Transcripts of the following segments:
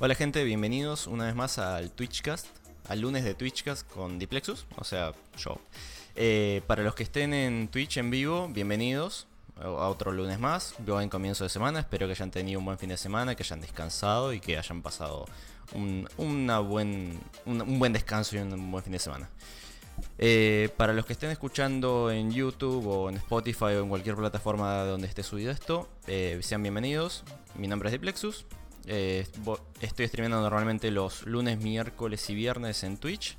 Hola gente, bienvenidos una vez más al Twitchcast, al lunes de Twitchcast con Diplexus, o sea, yo. Eh, para los que estén en Twitch en vivo, bienvenidos a otro lunes más, en comienzo de semana, espero que hayan tenido un buen fin de semana, que hayan descansado y que hayan pasado buen, un, buen descanso y un buen fin de semana. Eh, para los que estén escuchando en YouTube o en Spotify o en cualquier plataforma donde esté subido esto, eh, sean bienvenidos. Mi nombre es Diplexus. Eh, estoy streamando normalmente los lunes, miércoles y viernes en Twitch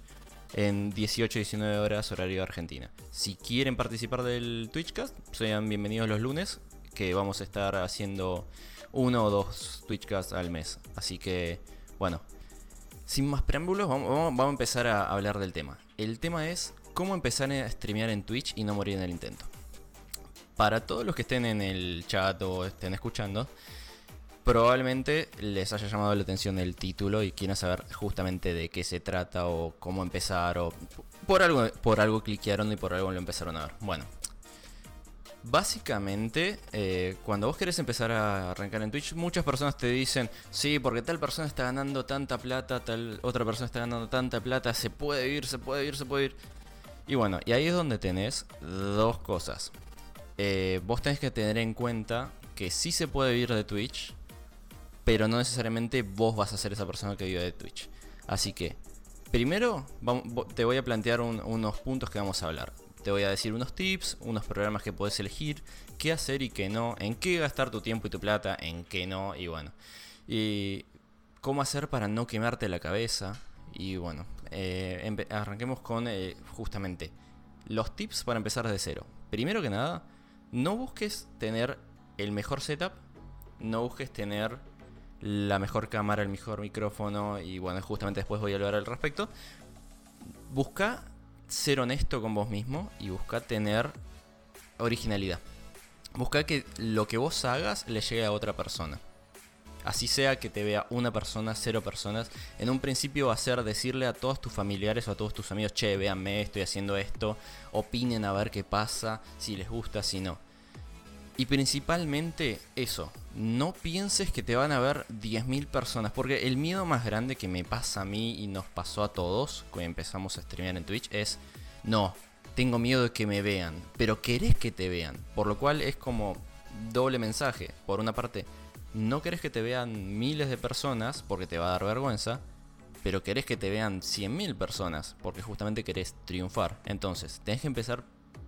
en 18-19 horas horario Argentina. Si quieren participar del Twitchcast, sean bienvenidos los lunes, que vamos a estar haciendo uno o dos Twitchcasts al mes. Así que, bueno, sin más preámbulos, vamos, a empezar a hablar del tema. El tema es cómo empezar a streamear en Twitch y no morir en el intento. Para todos los que estén en el chat o estén escuchando, probablemente les haya llamado la atención el título y quieran saber justamente de qué se trata o cómo empezar o por algo, por algo cliquearon y por algo lo empezaron a ver. Bueno, básicamente eh, cuando vos querés empezar a arrancar en Twitch, muchas personas te dicen, sí, porque tal persona está ganando tanta plata, tal otra persona está ganando tanta plata, se puede ir, se puede ir, se puede ir. Y bueno, y ahí es donde tenés dos cosas. Eh, vos tenés que tener en cuenta que sí se puede vivir de Twitch, pero no necesariamente vos vas a ser esa persona que vive de Twitch. Así que, primero te voy a plantear unos puntos que vamos a hablar. Te voy a decir unos tips, unos programas que puedes elegir, qué hacer y qué no, en qué gastar tu tiempo y tu plata, en qué no, y bueno. Y cómo hacer para no quemarte la cabeza. Y bueno, eh, arranquemos con eh, justamente los tips para empezar desde cero. Primero que nada, no busques tener el mejor setup, no busques tener la mejor cámara, el mejor micrófono y bueno, justamente después voy a hablar al respecto. Busca ser honesto con vos mismo y busca tener originalidad. Busca que lo que vos hagas le llegue a otra persona. Así sea que te vea una persona, cero personas. En un principio va a ser decirle a todos tus familiares o a todos tus amigos, che, véanme, estoy haciendo esto. Opinen a ver qué pasa, si les gusta, si no. Y principalmente eso, no pienses que te van a ver 10.000 personas, porque el miedo más grande que me pasa a mí y nos pasó a todos cuando empezamos a streamear en Twitch es, no, tengo miedo de que me vean, pero querés que te vean, por lo cual es como doble mensaje. Por una parte, no querés que te vean miles de personas porque te va a dar vergüenza, pero querés que te vean 100.000 personas porque justamente querés triunfar. Entonces, tenés que empezar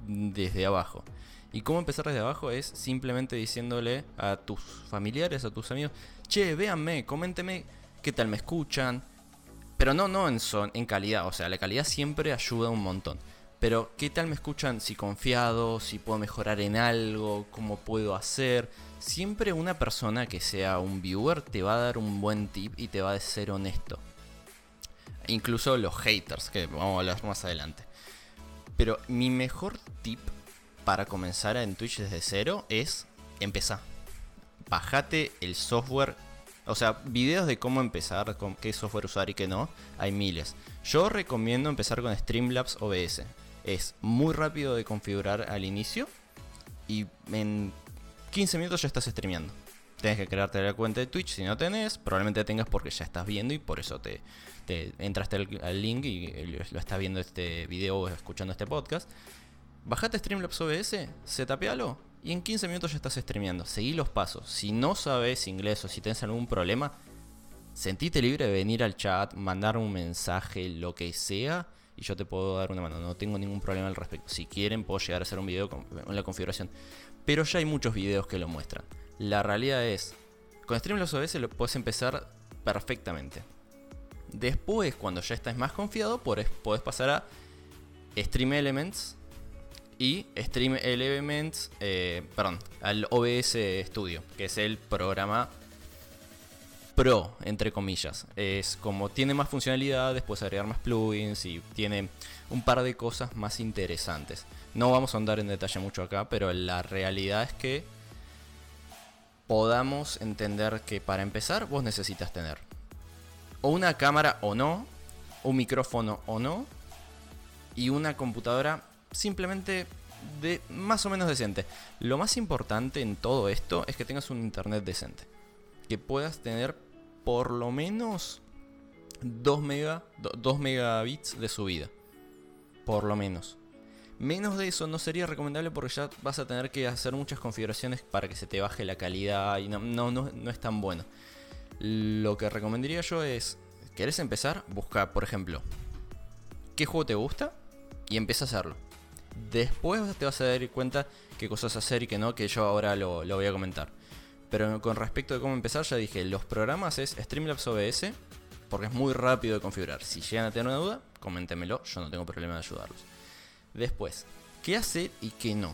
desde abajo. Y cómo empezar desde abajo es simplemente diciéndole a tus familiares, a tus amigos, che, véanme, coménteme qué tal me escuchan. Pero no, no en son, en calidad, o sea, la calidad siempre ayuda un montón. Pero qué tal me escuchan si confiado, si puedo mejorar en algo, cómo puedo hacer. Siempre una persona que sea un viewer te va a dar un buen tip y te va a ser honesto. Incluso los haters, que vamos a hablar más adelante. Pero mi mejor tip para comenzar en Twitch desde cero es empezar. Bajate el software. O sea, videos de cómo empezar, con qué software usar y qué no, hay miles. Yo recomiendo empezar con Streamlabs OBS. Es muy rápido de configurar al inicio y en 15 minutos ya estás streameando. Tienes que crearte la cuenta de Twitch. Si no tenés, probablemente tengas porque ya estás viendo y por eso te, te entraste al, link y lo estás viendo este video o escuchando este podcast. Bajate Streamlabs OBS, setapealo y en 15 minutos ya estás streameando. Seguí los pasos. Si no sabes inglés o si tienes algún problema, sentite libre de venir al chat, mandar un mensaje, lo que sea, y yo te puedo dar una mano. No tengo ningún problema al respecto. Si quieren, puedo llegar a hacer un video con, la configuración. Pero ya hay muchos videos que lo muestran. La realidad es, con Streamlabs OBS lo puedes empezar perfectamente. Después, cuando ya estás más confiado, puedes pasar a Stream Elements y Stream Elements, eh, perdón, al OBS Studio, que es el programa pro, entre comillas. Es como tiene más funcionalidades, puedes agregar más plugins y tiene un par de cosas más interesantes. No vamos a andar en detalle mucho acá, pero la realidad es que podamos entender que para empezar vos necesitas tener o una cámara o no, un micrófono o no, y una computadora simplemente de más o menos decente. Lo más importante en todo esto es que tengas un internet decente. Que puedas tener por lo menos 2, mega, 2 megabits de subida. Por lo menos. Menos de eso no sería recomendable porque ya vas a tener que hacer muchas configuraciones para que se te baje la calidad y no, no, no, es tan bueno. Lo que recomendaría yo es, ¿querés empezar? Busca, por ejemplo, qué juego te gusta y empieza a hacerlo. Después te vas a dar cuenta qué cosas hacer y qué no, que yo ahora lo, voy a comentar. Pero con respecto de cómo empezar, ya dije, los programas es Streamlabs OBS, porque es muy rápido de configurar. Si llegan a tener una duda, coméntemelo, yo no tengo problema de ayudarlos. Después, ¿qué hacer y qué no?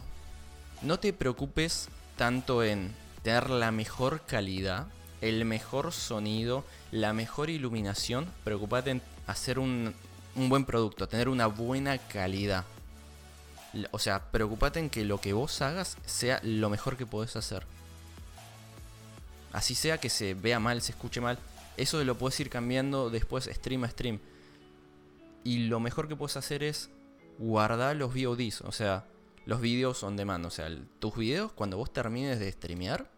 No te preocupes tanto en tener la mejor calidad, el mejor sonido, la mejor iluminación. Preocupate en hacer un, buen producto, tener una buena calidad. O sea, preocupate en que lo que vos hagas sea lo mejor que podés hacer. Así sea que se vea mal, se escuche mal. Eso lo puedes ir cambiando después stream a stream. Y lo mejor que puedes hacer es guardar los VODs, o sea, los videos on demand. O sea, tus videos cuando vos termines de streamear,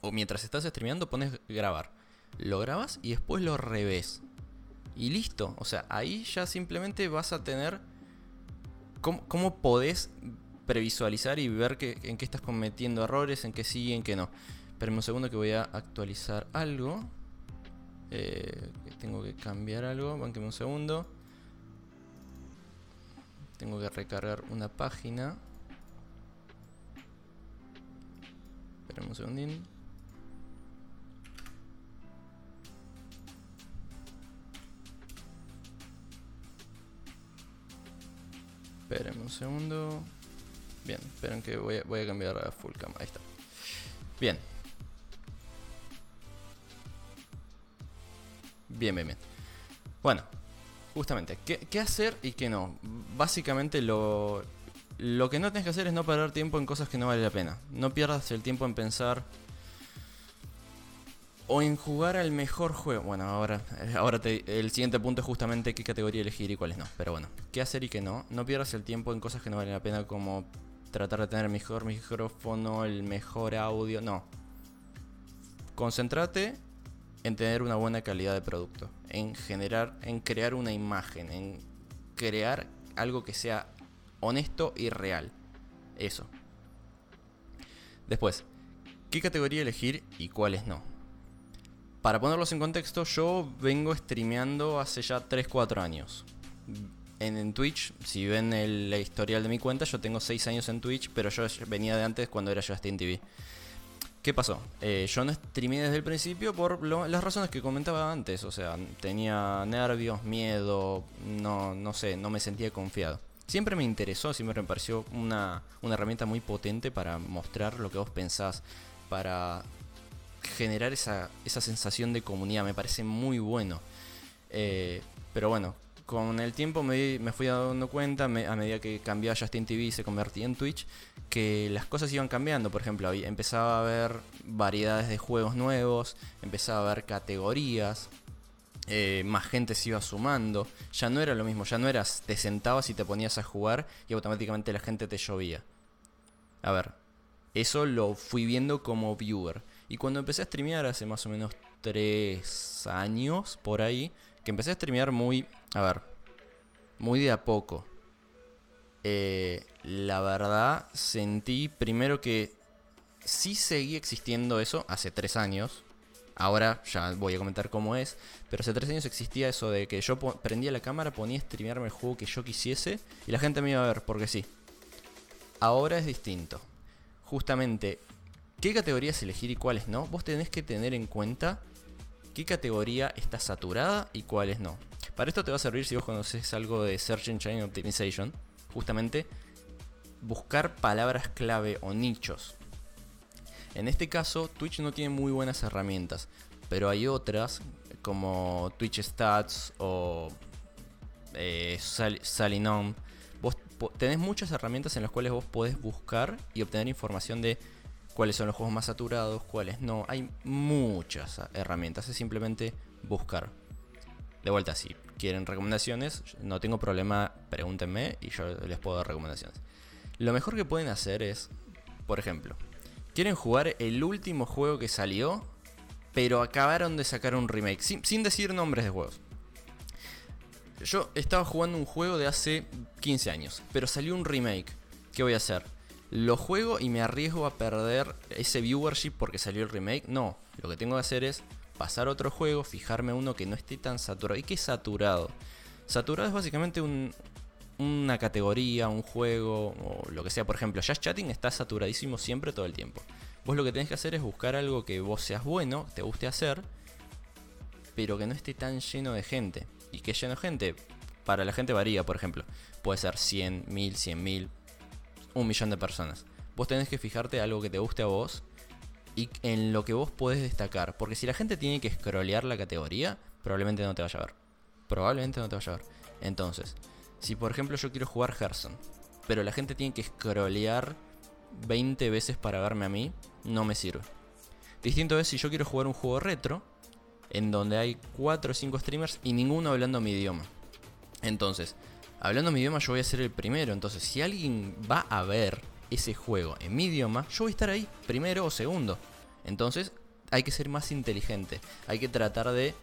o mientras estás streameando, pones grabar. Lo grabas y después lo revés. Y listo. O sea, ahí ya simplemente vas a tener cómo, podés previsualizar y ver que, en qué estás cometiendo errores, en qué sí en qué no. Esperen un segundo que voy a actualizar algo. Eh, tengo que cambiar algo. Banqueme un segundo. Tengo que recargar una página. Esperemos un segundín. Esperen un segundo. Bien, esperen que voy a, voy a cambiar a full cam. Ahí está. Bien. Bien, bien, bien. Bueno, Justamente, ¿qué, hacer y qué no? Básicamente lo, lo que no tienes que hacer es no perder tiempo en cosas que no vale la pena. No pierdas el tiempo en pensar o en jugar al mejor juego. Bueno, ahora, ahora el siguiente punto es justamente qué categoría elegir y cuáles no. Pero bueno, qué hacer y qué no. No pierdas el tiempo en cosas que no valen la pena como tratar de tener el mejor micrófono, el mejor audio. No. Concéntrate en tener una buena calidad de producto, en generar, en crear una imagen, en crear algo que sea honesto y real. Eso. Después, ¿qué categoría elegir y cuáles no? Para ponerlos en contexto, yo vengo streameando hace ya 3-4 años. En, Twitch, si ven el, historial de mi cuenta, yo tengo 6 años en Twitch, pero yo venía de antes cuando era Justin TV. ¿Qué pasó? Eh, yo no streamé desde el principio por las razones que comentaba antes. O sea, tenía nervios, miedo, no, no sé, no me sentía confiado. Siempre me interesó, siempre me pareció una, herramienta muy potente para mostrar lo que vos pensás, para generar esa, esa sensación de comunidad. Me parece muy bueno. Eh, pero bueno, con el tiempo me, fui dando cuenta, a medida que cambiaba Justin TV y se convertía en Twitch, que las cosas iban cambiando. Por ejemplo, empezaba a haber variedades de juegos nuevos, empezaba a haber categorías, eh, más gente se iba sumando. Ya no era lo mismo, ya no eras, te sentabas y te ponías a jugar y automáticamente la gente te llovía. A ver, eso lo fui viendo como viewer. Y cuando empecé a streamear hace más o menos 3 años por ahí, que empecé a streamear muy, a ver, muy de a poco. Eh, la verdad, sentí primero que sí seguía existiendo eso hace tres años. Ahora ya voy a comentar cómo es. Pero hace tres años existía eso de que yo prendía la cámara, ponía a streamearme el juego que yo quisiese y la gente me iba a ver porque sí. Ahora es distinto. Justamente, ¿qué categorías elegir y cuáles no? Vos tenés que tener en cuenta qué categoría está saturada y cuáles no. Para esto te va a servir si vos conoces algo de Search Engine Optimization. Justamente buscar palabras clave o nichos. En este caso, Twitch no tiene muy buenas herramientas, pero hay otras como Twitch Stats o eh, Salinom. Vos tenés muchas herramientas en las cuales vos podés buscar y obtener información de cuáles son los juegos más saturados, cuáles no. Hay muchas herramientas, es simplemente buscar. De vuelta, si quieren recomendaciones, no tengo problema, pregúntenme y yo les puedo dar recomendaciones. Lo mejor que pueden hacer es, por ejemplo, quieren jugar el último juego que salió, Pero acabaron de sacar un remake, sin, sin decir nombres de juegos. Yo estaba jugando un juego de hace 15 años, pero salió un remake. ¿Qué voy a hacer? ¿Lo juego y me arriesgo a perder ese viewership porque salió el remake? No, lo que tengo que hacer es pasar otro juego, fijarme uno que no esté tan saturado. ¿Y qué es saturado? Saturado es básicamente una categoría, un juego o lo que sea. Por ejemplo, Just Chatting está saturadísimo siempre todo el tiempo. Vos lo que tenés que hacer es buscar algo que vos seas bueno, te guste hacer, pero que no esté tan lleno de gente. Y que lleno de gente, para la gente varía, por ejemplo. Puede ser 100, 1000, 100 mil, un millón de personas. Vos tenés que fijarte algo que te guste a vos y en lo que vos podés destacar. Porque si la gente tiene que scrollear la categoría, probablemente no te vaya a ver. Probablemente no te vaya a ver. Entonces, si por ejemplo yo quiero jugar Gerson, pero la gente tiene que scrollear 20 veces para verme a mí, no me sirve. Distinto es si yo quiero jugar un juego retro, en donde hay 4 o 5 streamers y ninguno hablando mi idioma. Entonces, hablando mi idioma yo voy a ser el primero. Entonces, si alguien va a ver ese juego en mi idioma, yo voy a estar ahí, primero o segundo. Entonces, hay que ser más inteligente. Hay que tratar de...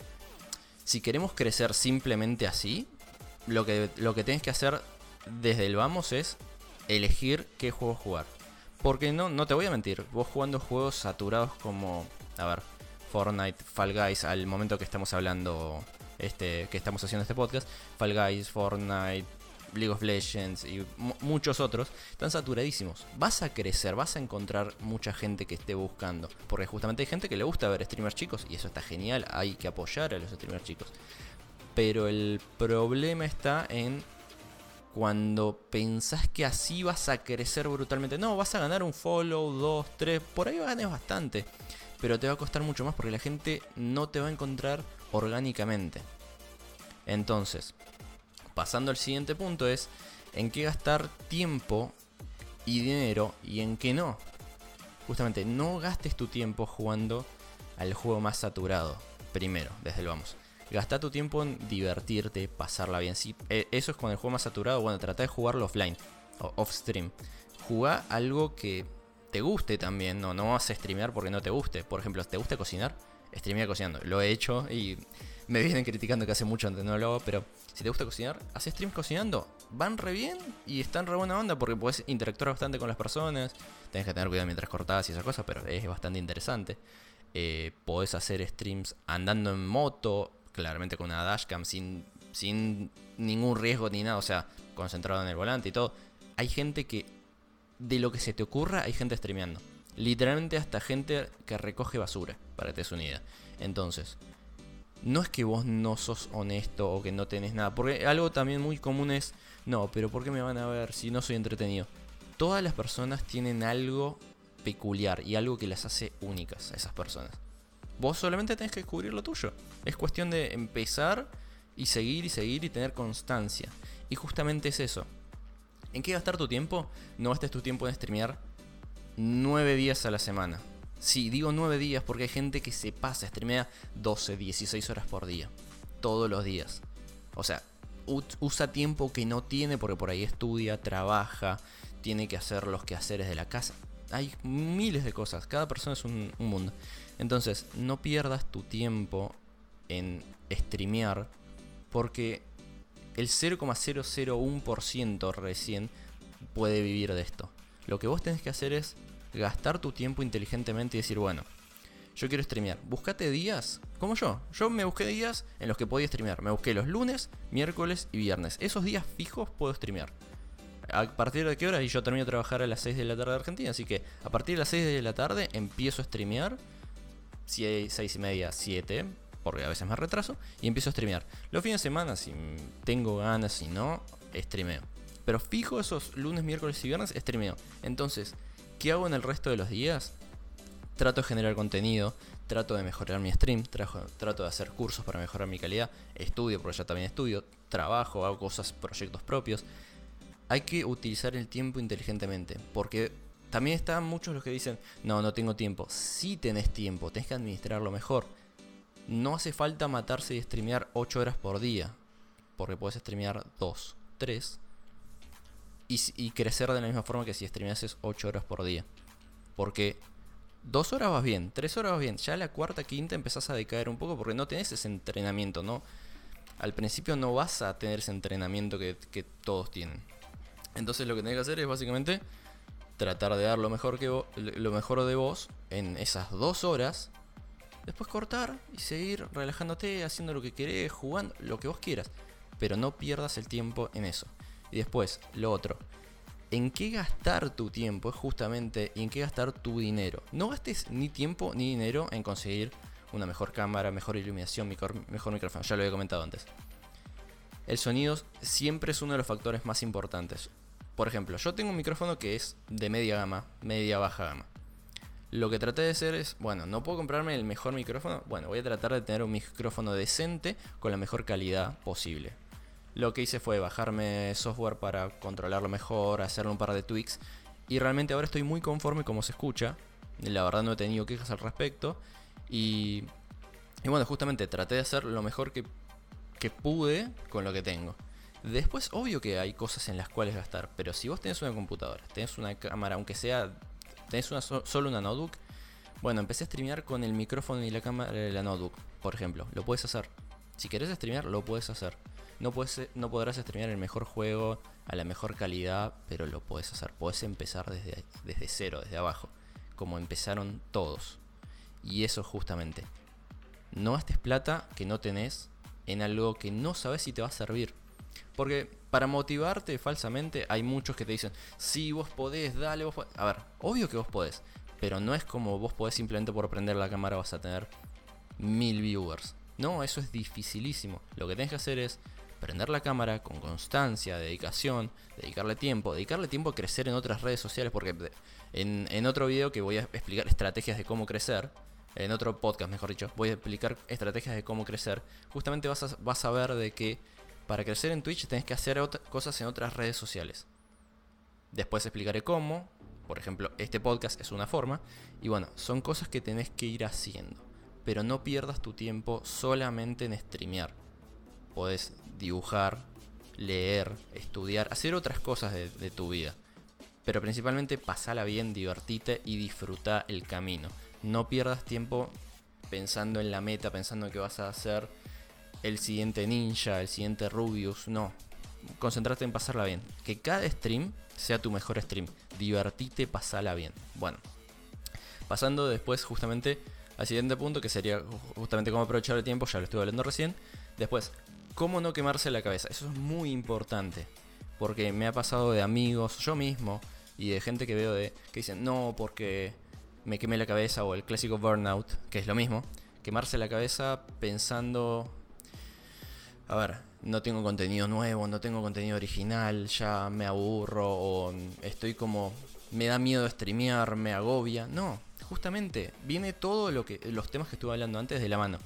Si queremos crecer simplemente así, lo que, lo que tienes que hacer desde el vamos es elegir qué juego jugar. Porque no, no te voy a mentir, vos jugando juegos saturados como, a ver, Fortnite, Fall Guys, al momento que estamos hablando este, que estamos haciendo este podcast, Fall Guys, Fortnite, League of Legends y muchos otros, están saturadísimos. Vas a crecer, vas a encontrar mucha gente que esté buscando. Porque justamente hay gente que le gusta ver streamers chicos y eso está genial, hay que apoyar a los streamers chicos. Pero el problema está en cuando pensás que así vas a crecer brutalmente. No, vas a ganar un follow, dos, tres, por ahí ganes bastante. Pero te va a costar mucho más porque la gente no te va a encontrar orgánicamente. Entonces, pasando al siguiente punto es en qué gastar tiempo y dinero y en qué no. Justamente, no gastes tu tiempo jugando al juego más saturado. Primero, desde el vamos. Gasta tu tiempo en divertirte, pasarla bien. Si eh, eso es con el juego más saturado, bueno, trata de jugarlo offline o off stream. Juega algo que te guste también, no, no vas a streamear porque no te guste. Por ejemplo, ¿te gusta cocinar? Streamea cocinando. Lo he hecho y me vienen criticando que hace mucho antes no lo hago, pero si te gusta cocinar, haces streams cocinando. Van re bien y están re buena onda porque puedes interactuar bastante con las personas. Tienes que tener cuidado mientras cortás y esas cosas, pero es bastante interesante. Eh, podés hacer streams andando en moto, claramente con una dashcam, sin, sin ningún riesgo ni nada, o sea, concentrado en el volante y todo. Hay gente que, de lo que se te ocurra, hay gente streameando. Literalmente hasta gente que recoge basura, para que te des. Entonces, no es que vos no sos honesto o que no tenés nada. Porque algo también muy común es, no, pero ¿por qué me van a ver si no soy entretenido? Todas las personas tienen algo peculiar y algo que las hace únicas a esas personas. Vos solamente tenés que descubrir lo tuyo. Es cuestión de empezar y seguir y seguir y tener constancia. Y justamente es eso. ¿En qué gastar tu tiempo? No gastes tu tiempo en streamear 9 días a la semana. Sí, digo 9 días porque hay gente que se pasa, streamea 12, 16 horas por día. Todos los días. O sea, usa tiempo que no tiene porque por ahí estudia, trabaja, tiene que hacer los quehaceres de la casa. Hay miles de cosas, cada persona es un, un mundo. Entonces, no pierdas tu tiempo en streamear porque el 0,001% recién puede vivir de esto. Lo que vos tenés que hacer es gastar tu tiempo inteligentemente y decir, bueno, yo quiero streamear. Buscate días, como yo. Yo me busqué días en los que podía streamear. Me busqué los lunes, miércoles y viernes. Esos días fijos puedo streamear. ¿A partir de qué hora? Y yo termino de trabajar a las 6 de la tarde de Argentina. Así que a partir de las 6 de la tarde empiezo a streamear. 6 y media, 7 porque a veces me retraso, y empiezo a streamear. Los fines de semana, si tengo ganas, si no, streameo. Pero fijo esos lunes, miércoles y viernes, streameo. Entonces, ¿qué hago en el resto de los días? Trato de generar contenido, trato de mejorar mi stream, trato de hacer cursos para mejorar mi calidad, estudio, porque ya también estudio, trabajo, hago cosas, proyectos propios. Hay que utilizar el tiempo inteligentemente, porque también están muchos los que dicen, no, no tengo tiempo. Si tenés tiempo, tenés que administrarlo mejor no hace falta matarse y streamear 8 horas por día. Porque puedes streamear 2, 3. Y, crecer de la misma forma que si streameases 8 horas por día. Porque dos horas vas bien, tres horas vas bien. Ya la cuarta, quinta empezás a decaer un poco porque no tenés ese entrenamiento, ¿no? Al principio no vas a tener ese entrenamiento que, todos tienen. Entonces lo que tenés que hacer es básicamente tratar de dar lo mejor, que lo mejor de vos en esas dos horas. Después cortar y seguir relajándote, haciendo lo que querés, jugando, lo que vos quieras. Pero no pierdas el tiempo en eso. Y después, lo otro, en qué gastar tu tiempo es justamente y en qué gastar tu dinero. No gastes ni tiempo ni dinero en conseguir una mejor cámara, mejor iluminación, mejor, mejor micrófono. Ya lo había comentado antes. El sonido siempre es uno de los factores más importantes. Por ejemplo, yo tengo un micrófono que es de media gama, media baja gama. Lo que traté de hacer es, bueno, no puedo comprarme el mejor micrófono. Bueno, voy a tratar de tener un micrófono decente con la mejor calidad posible. Lo que hice fue bajarme software para controlarlo mejor, hacerle un par de tweaks. Y realmente ahora estoy muy conforme como se escucha. La verdad no he tenido quejas al respecto. Y, y bueno, justamente traté de hacer lo mejor que, que pude con lo que tengo. Después, obvio que hay cosas en las cuales gastar. Pero si vos tenés una computadora, tenés una cámara, aunque sea, tenés solo una notebook. Bueno, empecé a streamear con el micrófono y la cámara de la por ejemplo. Lo puedes hacer. Si querés streamear, lo puedes hacer. No, no podrás streamear el mejor juego a la mejor calidad, pero lo puedes hacer. Puedes empezar desde, desde cero, desde abajo, como empezaron todos. Y eso justamente. No gastes plata que no tenés en algo que no sabes si te va a servir. Porque para motivarte falsamente hay muchos que te dicen, si vos podés, dale, vos podés. A ver, obvio que vos podés, pero no es como vos podés simplemente por prender la cámara vas a tener mil viewers. No, eso es dificilísimo. Lo que tenés que hacer es prender la cámara con constancia, dedicación, dedicarle tiempo, dedicarle tiempo a crecer en otras redes sociales, porque en, otro video que voy a explicar estrategias de cómo crecer, en otro podcast mejor dicho, voy a explicar estrategias de cómo crecer, justamente vas a, vas a ver de que para crecer en Twitch tenés que hacer cosas en otras redes sociales. Después explicaré cómo, por ejemplo, este podcast es una forma, y bueno, son cosas que tenés que ir haciendo, pero no pierdas tu tiempo solamente en streamear. Podés dibujar, leer, estudiar, hacer otras cosas de, tu vida. Pero principalmente pasala bien, divertite y disfruta el camino. No pierdas tiempo pensando en la meta, pensando que vas a hacer el siguiente ninja, el siguiente Rubius. No. Concentrate en pasarla bien. Que cada stream sea tu mejor stream. Divertite, pasala bien. Bueno. Pasando después justamente al siguiente punto, que sería justamente cómo aprovechar el tiempo, ya lo estuve hablando recién. Después, cómo no quemarse la cabeza. Eso es muy importante. Porque me ha pasado de amigos, yo mismo, y de gente que veo de que dicen, no, porque me quemé la cabeza, o el clásico burnout, que es lo mismo. Quemarse la cabeza pensando, a ver, no tengo contenido nuevo, no tengo contenido original, ya me aburro, o estoy como, me da miedo streamear, me agobia. No, justamente, viene todo lo que, los temas que estuve hablando antes de la mano.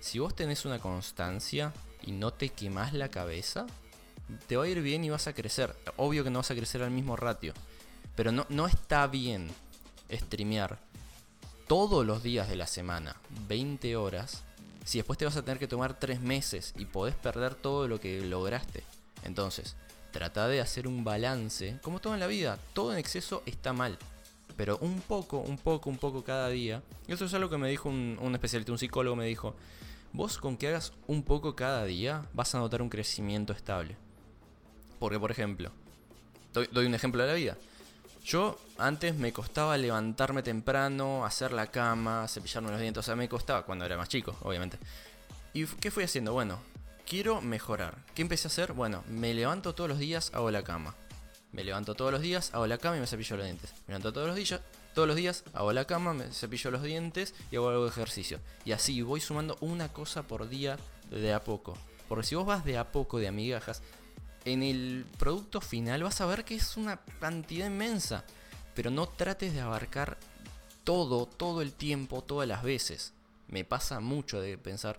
Si vos tenés una constancia, y no te quemas la cabeza, te va a ir bien y vas a crecer. Obvio que no vas a crecer al mismo ratio. Pero no, no está bien streamear todos los días de la semana, 20 horas, si después te vas a tener que tomar 3 meses y podés perder todo lo que lograste. Entonces, trata de hacer un balance, como todo en la vida, todo en exceso está mal. Pero un poco, un poco, un poco cada día. Y eso es algo que me dijo un especialista, un psicólogo me dijo, Vos con que hagas un poco cada día vas a notar un crecimiento estable. Porque, por ejemplo, doy, un ejemplo de la vida. Yo antes me costaba levantarme temprano, hacer la cama, cepillarme los dientes. O sea, me costaba cuando era más chico, obviamente. ¿Y qué fui haciendo? Bueno, quiero mejorar. ¿Qué empecé a hacer? Bueno, me levanto todos los días, hago la cama. Me levanto todos los días, hago la cama y me cepillo los dientes. Me levanto todos los días, todos los días hago la cama, me cepillo los dientes y hago algo de ejercicio. Y así voy sumando una cosa por día de a poco. Porque si vos vas de a poco de amigajas, en el producto final vas a ver que es una cantidad inmensa. Pero no trates de abarcar todo, todo el tiempo, todas las veces. Me pasa mucho de pensar,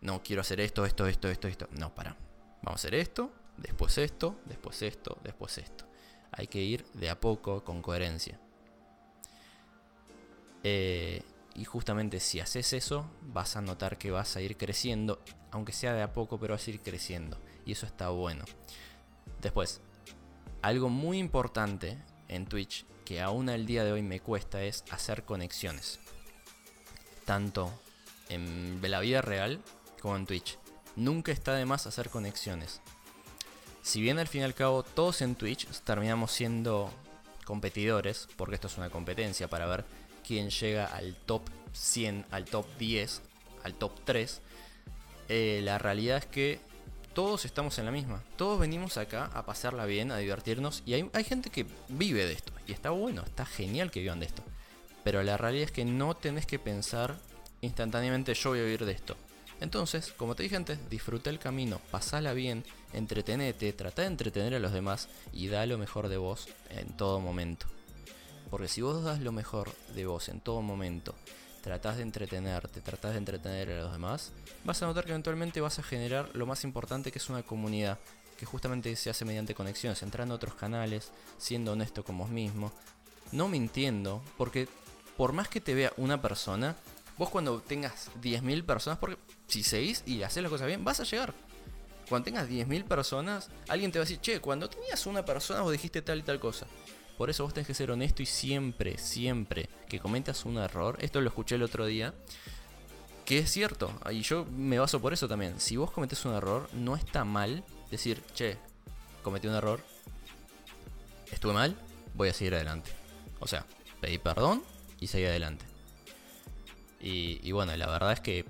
no, quiero hacer esto, esto, esto, esto, esto. No, para. Vamos a hacer esto, después esto, después esto, después esto. Hay que ir de a poco con coherencia. Eh, y justamente si haces eso, vas a notar que vas a ir creciendo, aunque sea de a poco, pero vas a ir creciendo. Y eso está bueno. Después, algo muy importante en Twitch que aún al día de hoy me cuesta es hacer conexiones. Tanto en la vida real como en Twitch. Nunca está de más hacer conexiones. Si bien al fin y al cabo todos en Twitch terminamos siendo competidores, porque esto es una competencia para ver quién llega al top 100, al top 10, al top 3, eh, la realidad es que todos estamos en la misma. Todos venimos acá a pasarla bien, a divertirnos. Y hay, hay, gente que vive de esto. Y está bueno, está genial que vivan de esto. Pero la realidad es que no tenés que pensar instantáneamente yo voy a vivir de esto. Entonces, como te dije antes, disfruta el camino, pasala bien, entretenete, trata de entretener a los demás y da lo mejor de vos en todo momento. Porque si vos das lo mejor de vos en todo momento, tratás de entretenerte, tratás de entretener a los demás, vas a notar que eventualmente vas a generar lo más importante que es una comunidad, que justamente se hace mediante conexiones, entrando a otros canales, siendo honesto con vos mismo, no mintiendo, porque por más que te vea una persona, vos cuando tengas 10.000 personas, porque si seguís y haces las cosas bien, vas a llegar. Cuando tengas 10.000 personas, alguien te va a decir, che, cuando tenías una persona vos dijiste tal y tal cosa. Por eso vos tenés que ser honesto y siempre, siempre que cometas un error, esto lo escuché el otro día, que es cierto, y yo me baso por eso también. Si vos cometes un error, no está mal decir, che, cometí un error, estuve mal, voy a seguir adelante. O sea, pedí perdón y seguí adelante. Y, y, bueno, la verdad es que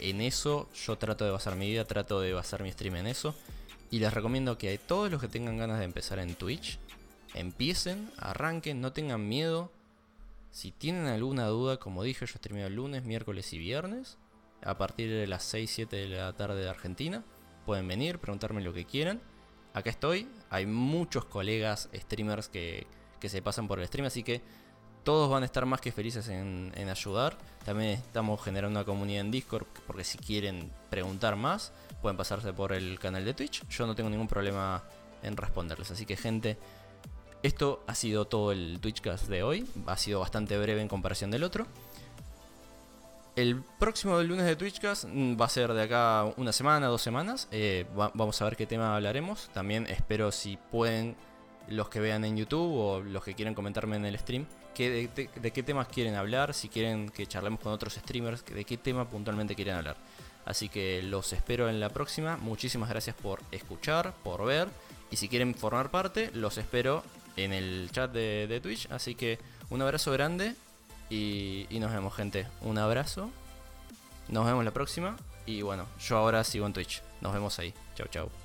en eso yo trato de basar mi vida, trato de basar mi stream en eso. Y les recomiendo que a todos los que tengan ganas de empezar en Twitch, empiecen, arranquen, no tengan miedo. Si tienen alguna duda, como dije, yo streameo lunes, miércoles y viernes. A partir de las 6, 7 de la tarde de Argentina. Pueden venir, preguntarme lo que quieran. Acá estoy. Hay muchos colegas streamers que, que se pasan por el stream, así que todos van a estar más que felices en, en, ayudar. También estamos generando una comunidad en Discord porque si quieren preguntar más, pueden pasarse por el canal de Twitch. Yo no tengo ningún problema en responderles. Así que gente, esto ha sido todo el Twitchcast de hoy. Ha sido bastante breve en comparación del otro. El próximo lunes de Twitchcast va a ser de acá una semana, dos semanas. Eh, va, vamos a ver qué tema hablaremos. También espero si pueden los que vean en YouTube o los que quieran comentarme en el stream de, de, qué temas quieren hablar, si quieren que charlemos con otros streamers, de qué tema puntualmente quieren hablar. Así que los espero en la próxima. Muchísimas gracias por escuchar, por ver. Y si quieren formar parte, los espero en el chat de, Twitch. Así que un abrazo grande y, y nos vemos gente. Un abrazo. Nos vemos la próxima. Y bueno, yo ahora sigo en Twitch. Nos vemos ahí. Chau, chau.